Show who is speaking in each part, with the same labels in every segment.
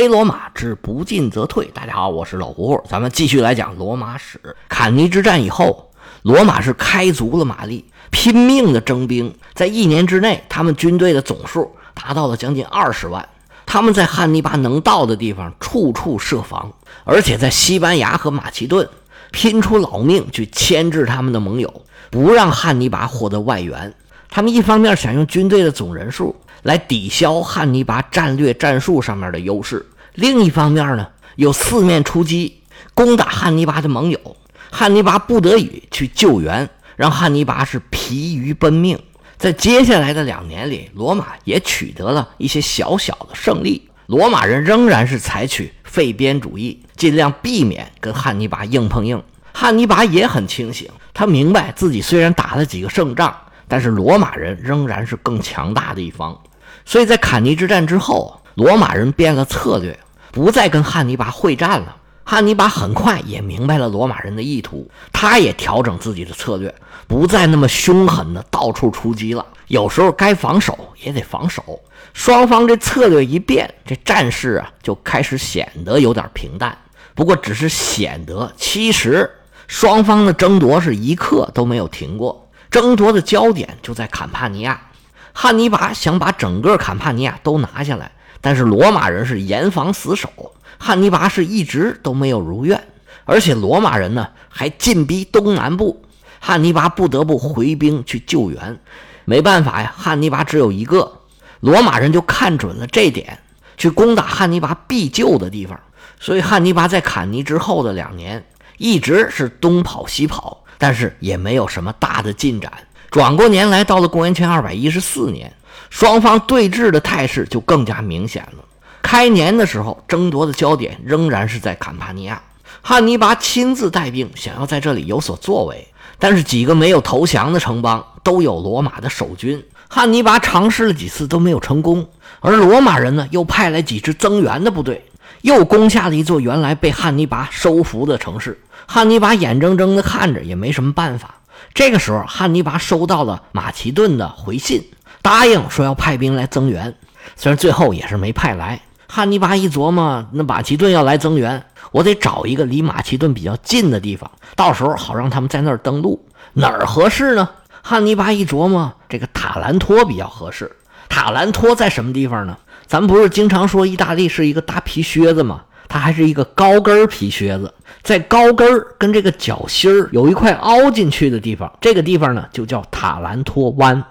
Speaker 1: 黑罗马之不进则退。大家好，我是老胡胡，咱们继续来讲罗马史。坎尼之战以后，罗马是开足了马力，拼命的征兵。在一年之内，他们军队的总数达到了将近二十万。他们在汉尼拔能到的地方处处设防，而且在西班牙和马其顿拼出老命去牵制他们的盟友，不让汉尼拔获得外援。他们一方面想用军队的总人数。来抵消汉尼拔战略战术上面的优势。另一方面呢，又四面出击攻打汉尼拔的盟友，汉尼拔不得已去救援，让汉尼拔是疲于奔命。在接下来的两年里，罗马也取得了一些小小的胜利。罗马人仍然是采取废边主义，尽量避免跟汉尼拔硬碰硬。汉尼拔也很清醒，他明白自己虽然打了几个胜仗，但是罗马人仍然是更强大的一方。所以在坎尼之战之后，罗马人变了策略，不再跟汉尼拔会战了。汉尼拔很快也明白了罗马人的意图，他也调整自己的策略，不再那么凶狠的到处出击了。有时候该防守也得防守。双方这策略一变，这战事啊就开始显得有点平淡。不过只是显得，其实双方的争夺是一刻都没有停过，争夺的焦点就在坎帕尼亚。汉尼拔想把整个坎帕尼亚都拿下来，但是罗马人是严防死守，汉尼拔是一直都没有如愿，而且罗马人呢还进逼东南部，汉尼拔不得不回兵去救援。没办法呀，汉尼拔只有一个，罗马人就看准了这点，去攻打汉尼拔必救的地方。所以汉尼拔在坎尼之后的两年一直是东跑西跑，但是也没有什么大的进展。转过年来到了公元前二百一十四年，双方对峙的态势就更加明显了。开年的时候，争夺的焦点仍然是在坎帕尼亚，汉尼拔亲自带兵想要在这里有所作为，但是几个没有投降的城邦都有罗马的守军，汉尼拔尝试了几次都没有成功，而罗马人呢又派来几支增援的部队，又攻下了一座原来被汉尼拔收服的城市。汉尼拔眼睁睁地看着，也没什么办法。这个时候，汉尼拔收到了马其顿的回信，答应说要派兵来增援。虽然最后也是没派来。汉尼拔一琢磨，那马其顿要来增援，我得找一个离马其顿比较近的地方，到时候好让他们在那儿登陆。哪儿合适呢？汉尼拔一琢磨，这个塔兰托比较合适。塔兰托在什么地方呢？咱不是经常说意大利是一个大皮靴子吗？它还是一个高跟皮靴子，在高跟儿跟这个脚心儿有一块凹进去的地方，这个地方呢就叫塔兰托湾。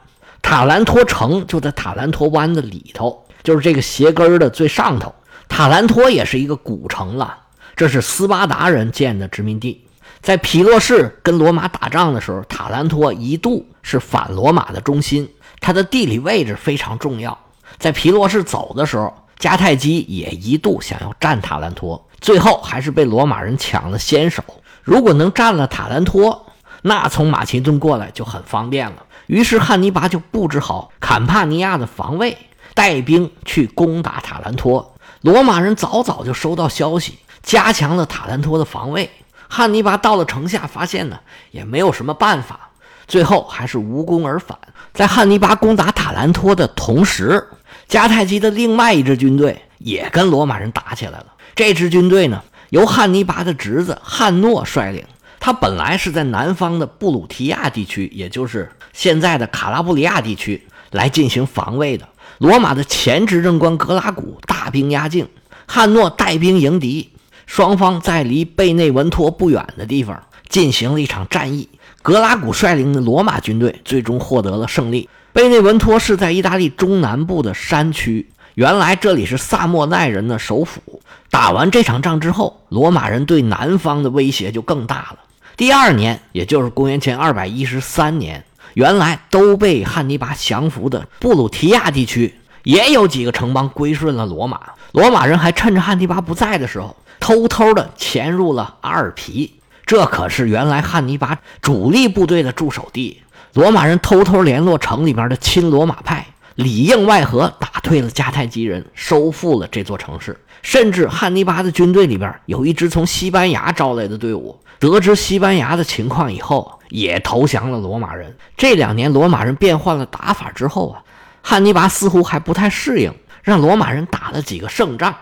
Speaker 1: 塔兰托城就在塔兰托湾的里头，就是这个鞋跟的最上头。塔兰托也是一个古城了，这是斯巴达人建的殖民地。在皮洛士跟罗马打仗的时候，塔兰托一度是反罗马的中心，它的地理位置非常重要。在皮洛士走的时候。迦太基也一度想要占塔兰托，最后还是被罗马人抢了先手。如果能占了塔兰托，那从马其顿过来就很方便了。于是汉尼拔就布置好坎帕尼亚的防卫，带兵去攻打塔兰托。罗马人早早就收到消息，加强了塔兰托的防卫。汉尼拔到了城下，发现呢也没有什么办法，最后还是无功而返。在汉尼拔攻打塔兰托的同时，迦太基的另外一支军队也跟罗马人打起来了。这支军队呢，由汉尼拔的侄子汉诺率领。他本来是在南方的布鲁提亚地区，也就是现在的卡拉布里亚地区来进行防卫的。罗马的前执政官格拉古大兵压境，汉诺带兵迎敌。双方在离贝内文托不远的地方进行了一场战役。格拉古率领的罗马军队最终获得了胜利。贝内文托是在意大利中南部的山区，原来这里是萨莫奈人的首府。打完这场仗之后，罗马人对南方的威胁就更大了。第二年，也就是公元前二百一十三年，原来都被汉尼拔降服的布鲁提亚地区，也有几个城邦归顺了罗马。罗马人还趁着汉尼拔不在的时候，偷偷的潜入了阿尔皮，这可是原来汉尼拔主力部队的驻守地。罗马人偷偷联络城里边的亲罗马派，里应外合打退了迦太基人，收复了这座城市。甚至汉尼拔的军队里边有一支从西班牙招来的队伍，得知西班牙的情况以后，也投降了罗马人。这两年罗马人变换了打法之后啊，汉尼拔似乎还不太适应，让罗马人打了几个胜仗。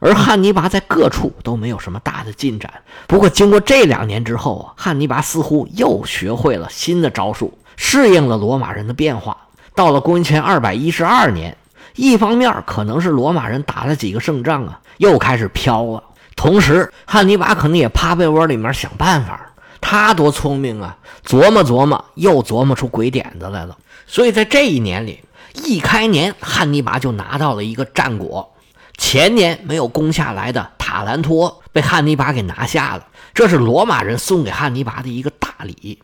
Speaker 1: 而汉尼拔在各处都没有什么大的进展。不过，经过这两年之后啊，汉尼拔似乎又学会了新的招数，适应了罗马人的变化。到了公元前二百一十二年，一方面可能是罗马人打了几个胜仗啊，又开始飘了；同时，汉尼拔可能也趴被窝里面想办法。他多聪明啊！琢磨琢磨，又琢磨出鬼点子来了。所以在这一年里，一开年，汉尼拔就拿到了一个战果。前年没有攻下来的塔兰托被汉尼拔给拿下了，这是罗马人送给汉尼拔的一个大礼。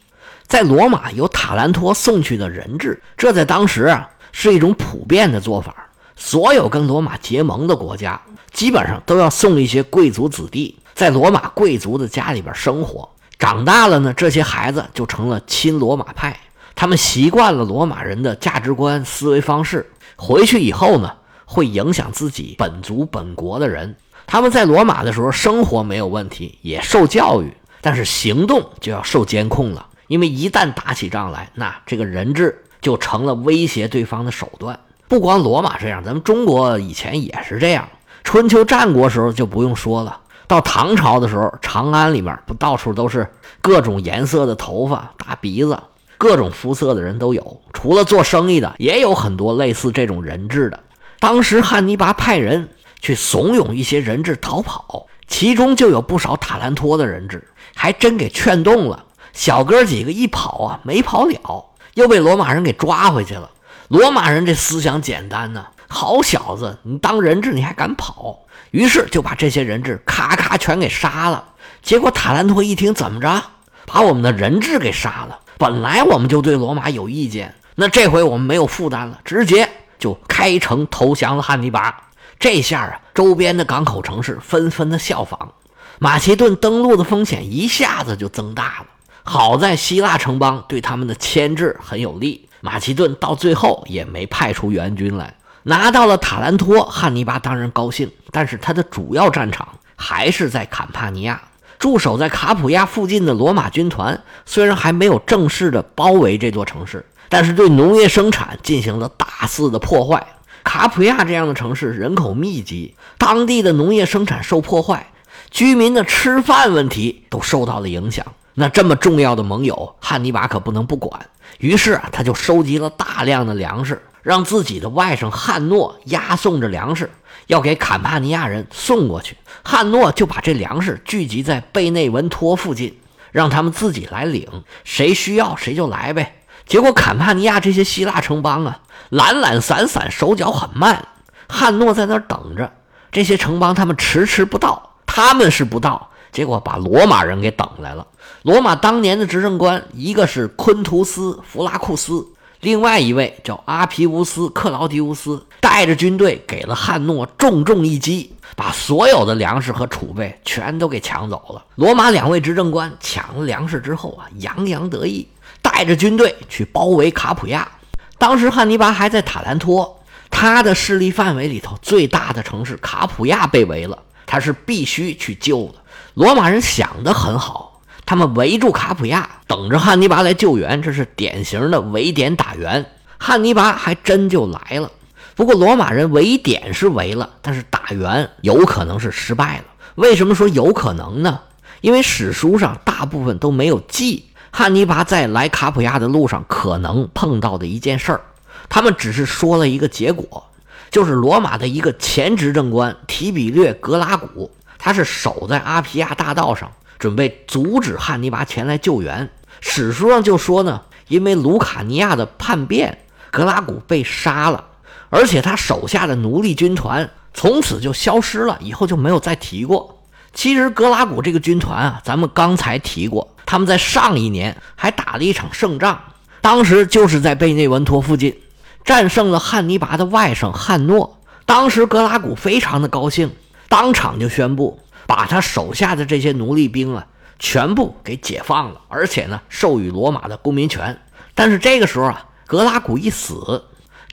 Speaker 1: 在罗马有塔兰托送去的人质，这在当时啊是一种普遍的做法。所有跟罗马结盟的国家，基本上都要送一些贵族子弟在罗马贵族的家里边生活。长大了呢，这些孩子就成了亲罗马派，他们习惯了罗马人的价值观、思维方式。回去以后呢，会影响自己本族本国的人。他们在罗马的时候生活没有问题，也受教育，但是行动就要受监控了。因为一旦打起仗来，那这个人质就成了威胁对方的手段。不光罗马这样，咱们中国以前也是这样。春秋战国时候就不用说了。到唐朝的时候，长安里面不到处都是各种颜色的头发、大鼻子、各种肤色的人都有。除了做生意的，也有很多类似这种人质的。当时汉尼拔派人去怂恿一些人质逃跑，其中就有不少塔兰托的人质，还真给劝动了。小哥几个一跑啊，没跑了，又被罗马人给抓回去了。罗马人这思想简单呢，好小子，你当人质你还敢跑？于是就把这些人质咔咔全给杀了。结果塔兰托一听，怎么着，把我们的人质给杀了？本来我们就对罗马有意见，那这回我们没有负担了，直接就开城投降了汉尼拔。这下啊，周边的港口城市纷纷的效仿，马其顿登陆的风险一下子就增大了。好在希腊城邦对他们的牵制很有利，马其顿到最后也没派出援军来。拿到了塔兰托，汉尼拔当然高兴，但是他的主要战场还是在坎帕尼亚。驻守在卡普亚附近的罗马军团虽然还没有正式的包围这座城市，但是对农业生产进行了大肆的破坏。卡普亚这样的城市人口密集，当地的农业生产受破坏，居民的吃饭问题都受到了影响。那这么重要的盟友，汉尼拔可不能不管。于是啊，他就收集了大量的粮食。让自己的外甥汉诺押送着粮食，要给坎帕尼亚人送过去。汉诺就把这粮食聚集在贝内文托附近，让他们自己来领，谁需要谁就来呗。结果坎帕尼亚这些希腊城邦啊，懒懒散散，手脚很慢。汉诺在那儿等着，这些城邦他们迟迟不到，他们是不到，结果把罗马人给等来了。罗马当年的执政官，一个是昆图斯·弗拉库斯。另外一位叫阿皮乌斯·克劳迪乌斯，带着军队给了汉诺重重一击，把所有的粮食和储备全都给抢走了。罗马两位执政官抢了粮食之后啊，洋洋得意，带着军队去包围卡普亚。当时汉尼拔还在塔兰托，他的势力范围里头最大的城市卡普亚被围了，他是必须去救的。罗马人想得很好。他们围住卡普亚，等着汉尼拔来救援，这是典型的围点打援。汉尼拔还真就来了。不过罗马人围点是围了，但是打援有可能是失败了。为什么说有可能呢？因为史书上大部分都没有记汉尼拔在来卡普亚的路上可能碰到的一件事儿，他们只是说了一个结果，就是罗马的一个前执政官提比略·格拉古，他是守在阿皮亚大道上。准备阻止汉尼拔前来救援。史书上就说呢，因为卢卡尼亚的叛变，格拉古被杀了，而且他手下的奴隶军团从此就消失了，以后就没有再提过。其实格拉古这个军团啊，咱们刚才提过，他们在上一年还打了一场胜仗，当时就是在贝内文托附近战胜了汉尼拔的外甥汉诺。当时格拉古非常的高兴，当场就宣布。把他手下的这些奴隶兵啊，全部给解放了，而且呢，授予罗马的公民权。但是这个时候啊，格拉古一死，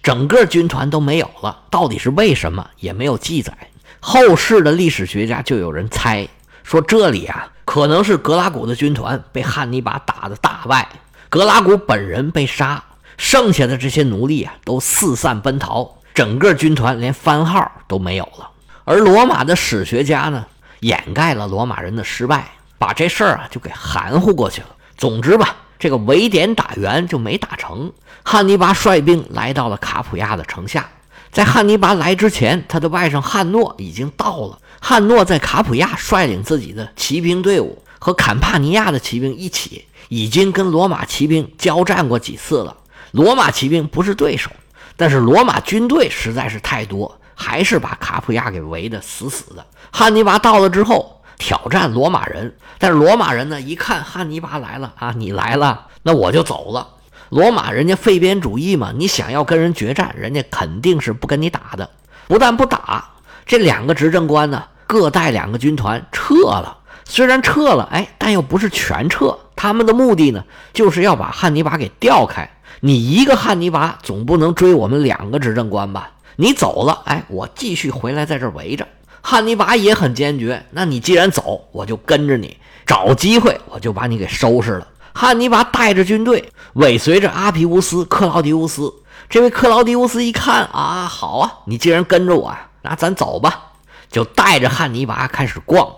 Speaker 1: 整个军团都没有了。到底是为什么，也没有记载。后世的历史学家就有人猜说，这里啊，可能是格拉古的军团被汉尼拔打的大败，格拉古本人被杀，剩下的这些奴隶啊，都四散奔逃，整个军团连番号都没有了。而罗马的史学家呢，掩盖了罗马人的失败，把这事儿啊就给含糊过去了。总之吧，这个围点打援就没打成。汉尼拔率兵来到了卡普亚的城下，在汉尼拔来之前，他的外甥汉诺已经到了。汉诺在卡普亚率领自己的骑兵队伍和坎帕尼亚的骑兵一起，已经跟罗马骑兵交战过几次了。罗马骑兵不是对手，但是罗马军队实在是太多。还是把卡普亚给围得死死的。汉尼拔到了之后，挑战罗马人，但是罗马人呢，一看汉尼拔来了啊，你来了，那我就走了。罗马人家废边主义嘛，你想要跟人决战，人家肯定是不跟你打的。不但不打，这两个执政官呢，各带两个军团撤了。虽然撤了，哎，但又不是全撤。他们的目的呢，就是要把汉尼拔给调开。你一个汉尼拔总不能追我们两个执政官吧？你走了，哎，我继续回来，在这围着。汉尼拔也很坚决，那你既然走，我就跟着你，找机会我就把你给收拾了。汉尼拔带着军队尾随着阿皮乌斯、克劳迪乌斯。这位克劳迪乌斯一看啊，好啊，你既然跟着我，那咱走吧，就带着汉尼拔开始逛，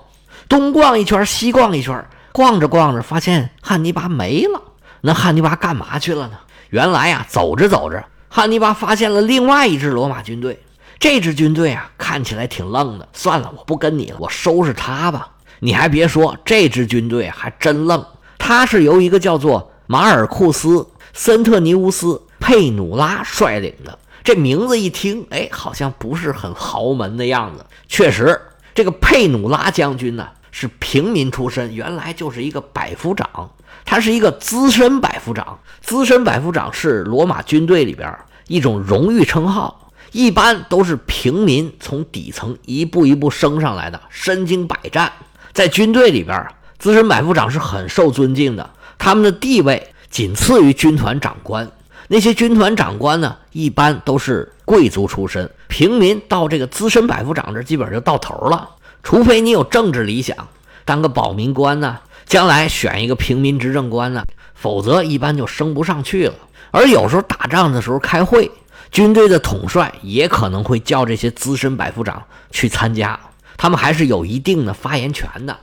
Speaker 1: 东逛一圈，西逛一圈，逛着逛着，发现汉尼拔没了。那汉尼拔干嘛去了呢？原来呀，走着走着。汉尼拔发现了另外一支罗马军队，这支军队啊看起来挺愣的。算了，我不跟你了，我收拾他吧。你还别说，这支军队还真愣。他是由一个叫做马尔库斯·森特尼乌斯·佩努拉率领的。这名字一听，哎，好像不是很豪门的样子。确实，这个佩努拉将军呢是平民出身，原来就是一个百夫长。他是一个资深百夫长，资深百夫长是罗马军队里边一种荣誉称号，一般都是平民从底层一步一步升上来的，身经百战，在军队里边，资深百夫长是很受尊敬的，他们的地位仅次于军团长官。那些军团长官呢，一般都是贵族出身，平民到这个资深百夫长这基本就到头了，除非你有政治理想，当个保民官呢。将来选一个平民执政官呢，否则一般就升不上去了。而有时候打仗的时候开会，军队的统帅也可能会叫这些资深百夫长去参加，他们还是有一定的发言权的。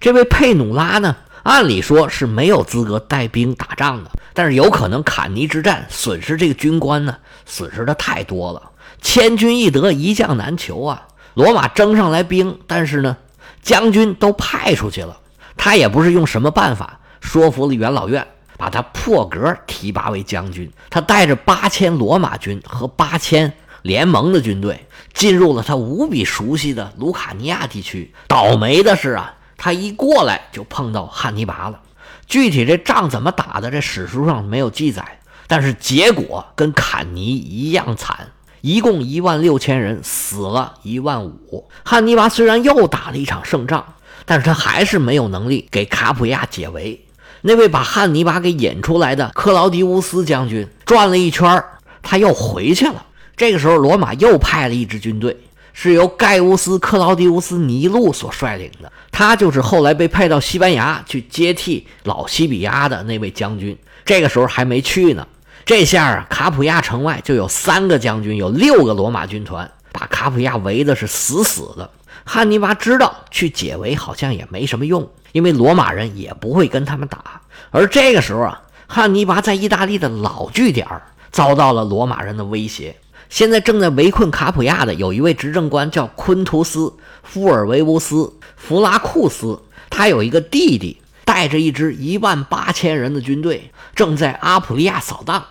Speaker 1: 这位佩努拉呢，按理说是没有资格带兵打仗的，但是有可能坎尼之战损失这个军官呢，损失的太多了。千军易得，一将难求啊！罗马征上来兵，但是呢，将军都派出去了。他也不是用什么办法说服了元老院，把他破格提拔为将军。他带着八千罗马军和八千联盟的军队，进入了他无比熟悉的卢卡尼亚地区。倒霉的是啊，他一过来就碰到汉尼拔了。具体这仗怎么打的，这史书上没有记载，但是结果跟坎尼一样惨，一共一万六千人，死了一万五。汉尼拔虽然又打了一场胜仗。但是他还是没有能力给卡普亚解围。那位把汉尼拔给引出来的克劳迪乌斯将军转了一圈，他又回去了。这个时候，罗马又派了一支军队，是由盖乌斯·克劳迪乌斯·尼禄所率领的。他就是后来被派到西班牙去接替老西比亚的那位将军。这个时候还没去呢。这下啊，卡普亚城外就有三个将军，有六个罗马军团，把卡普亚围的是死死的。汉尼拔知道去解围好像也没什么用，因为罗马人也不会跟他们打。而这个时候啊，汉尼拔在意大利的老据点遭到了罗马人的威胁。现在正在围困卡普亚的有一位执政官叫昆图斯·夫尔维乌斯·弗拉库斯，他有一个弟弟，带着一支一万八千人的军队，正在阿普利亚扫荡，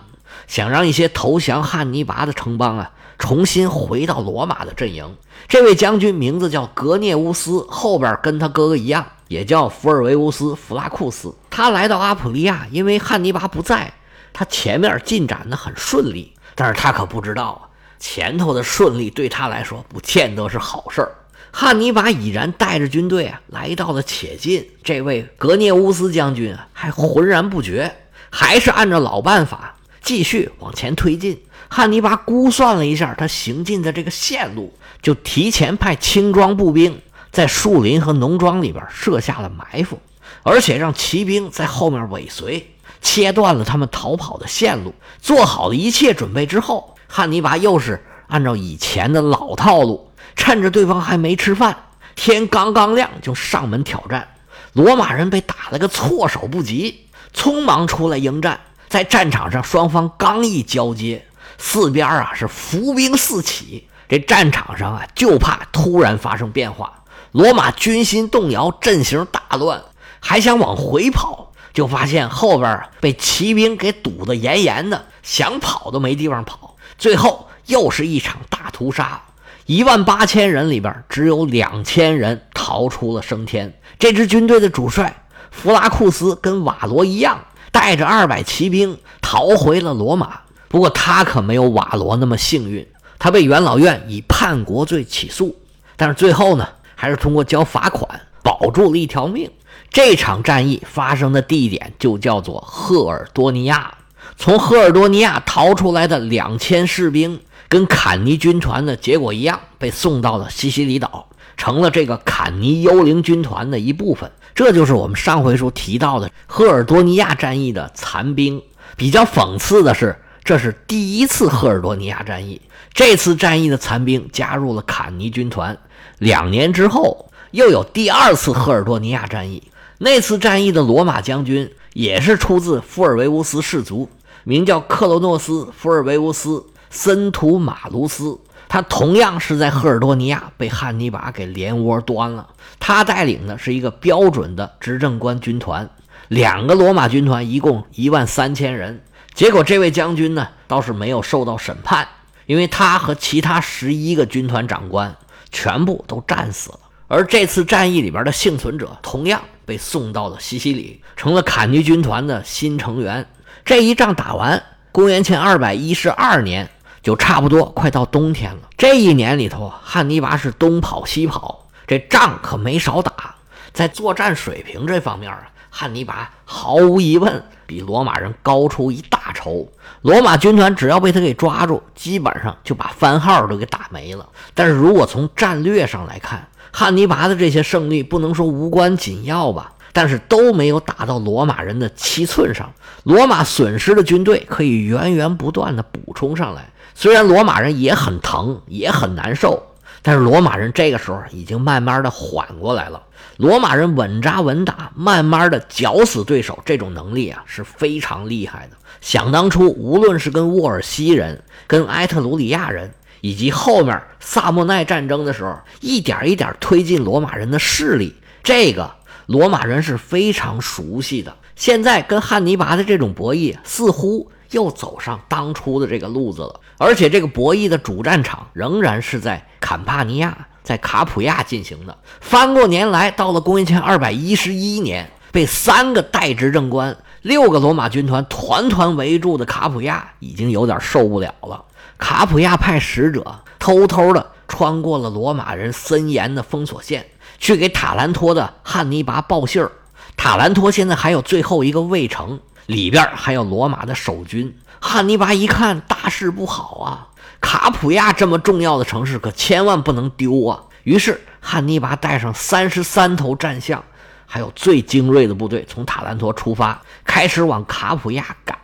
Speaker 1: 想让一些投降汉尼拔的城邦啊。重新回到罗马的阵营。这位将军名字叫格涅乌斯，后边跟他哥哥一样，也叫福尔维乌斯·弗拉库斯。他来到阿普利亚，因为汉尼拔不在，他前面进展的很顺利。但是他可不知道啊，前头的顺利对他来说不见得是好事儿。汉尼拔已然带着军队啊来到了且近，这位格涅乌斯将军啊还浑然不觉，还是按照老办法继续往前推进。汉尼拔估算了一下他行进的这个线路，就提前派轻装步兵在树林和农庄里边设下了埋伏，而且让骑兵在后面尾随，切断了他们逃跑的线路。做好了一切准备之后，汉尼拔又是按照以前的老套路，趁着对方还没吃饭，天刚刚亮就上门挑战。罗马人被打了个措手不及，匆忙出来迎战。在战场上，双方刚一交接，四边啊是伏兵四起。这战场上啊，就怕突然发生变化。罗马军心动摇，阵型大乱，还想往回跑，就发现后边被骑兵给堵得严严的，想跑都没地方跑。最后又是一场大屠杀，一万八千人里边只有两千人逃出了升天。这支军队的主帅弗拉库斯跟瓦罗一样。带着二百骑兵逃回了罗马，不过他可没有瓦罗那么幸运，他被元老院以叛国罪起诉，但是最后呢，还是通过交罚款保住了一条命。这场战役发生的地点就叫做赫尔多尼亚，从赫尔多尼亚逃出来的两千士兵，跟坎尼军团的结果一样，被送到了西西里岛，成了这个坎尼幽灵军团的一部分。这就是我们上回书提到的赫尔多尼亚战役的残兵。比较讽刺的是，这是第一次赫尔多尼亚战役。这次战役的残兵加入了坎尼军团。两年之后，又有第二次赫尔多尼亚战役。那次战役的罗马将军也是出自富尔维乌斯氏族，名叫克罗诺斯·富尔维乌斯·森图马卢斯。他同样是在赫尔多尼亚被汉尼拔给连窝端了。他带领的是一个标准的执政官军团，两个罗马军团一共一万三千人。结果这位将军呢，倒是没有受到审判，因为他和其他十一个军团长官全部都战死了。而这次战役里边的幸存者同样被送到了西西里，成了坎尼军团的新成员。这一仗打完，公元前二百一十二年。就差不多快到冬天了。这一年里头，汉尼拔是东跑西跑，这仗可没少打。在作战水平这方面啊，汉尼拔毫无疑问比罗马人高出一大筹。罗马军团只要被他给抓住，基本上就把番号都给打没了。但是如果从战略上来看，汉尼拔的这些胜利不能说无关紧要吧？但是都没有打到罗马人的七寸上。罗马损失的军队可以源源不断的补充上来。虽然罗马人也很疼，也很难受，但是罗马人这个时候已经慢慢的缓过来了。罗马人稳扎稳打，慢慢的绞死对手，这种能力啊是非常厉害的。想当初，无论是跟沃尔西人、跟埃特鲁里亚人，以及后面萨莫奈战争的时候，一点一点推进罗马人的势力，这个罗马人是非常熟悉的。现在跟汉尼拔的这种博弈，似乎。又走上当初的这个路子了，而且这个博弈的主战场仍然是在坎帕尼亚，在卡普亚进行的。翻过年来，到了公元前二百一十一年，被三个代执政官、六个罗马军团团团围住的卡普亚已经有点受不了了。卡普亚派使者偷偷的穿过了罗马人森严的封锁线，去给塔兰托的汉尼拔报信儿。塔兰托现在还有最后一个卫城。里边还有罗马的守军，汉尼拔一看大事不好啊！卡普亚这么重要的城市可千万不能丢啊！于是汉尼拔带上三十三头战象，还有最精锐的部队，从塔兰托出发，开始往卡普亚赶。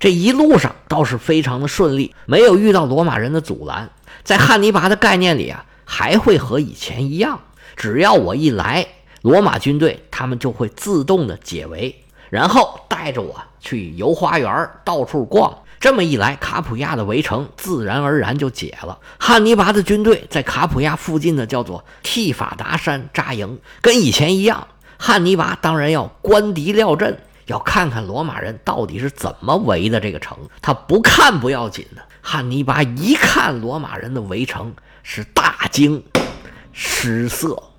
Speaker 1: 这一路上倒是非常的顺利，没有遇到罗马人的阻拦。在汉尼拔的概念里啊，还会和以前一样，只要我一来，罗马军队他们就会自动的解围，然后带着我。去游花园，到处逛。这么一来，卡普亚的围城自然而然就解了。汉尼拔的军队在卡普亚附近的叫做替法达山扎营，跟以前一样。汉尼拔当然要观敌料阵，要看看罗马人到底是怎么围的这个城。他不看不要紧的，汉尼拔一看罗马人的围城，是大惊失色。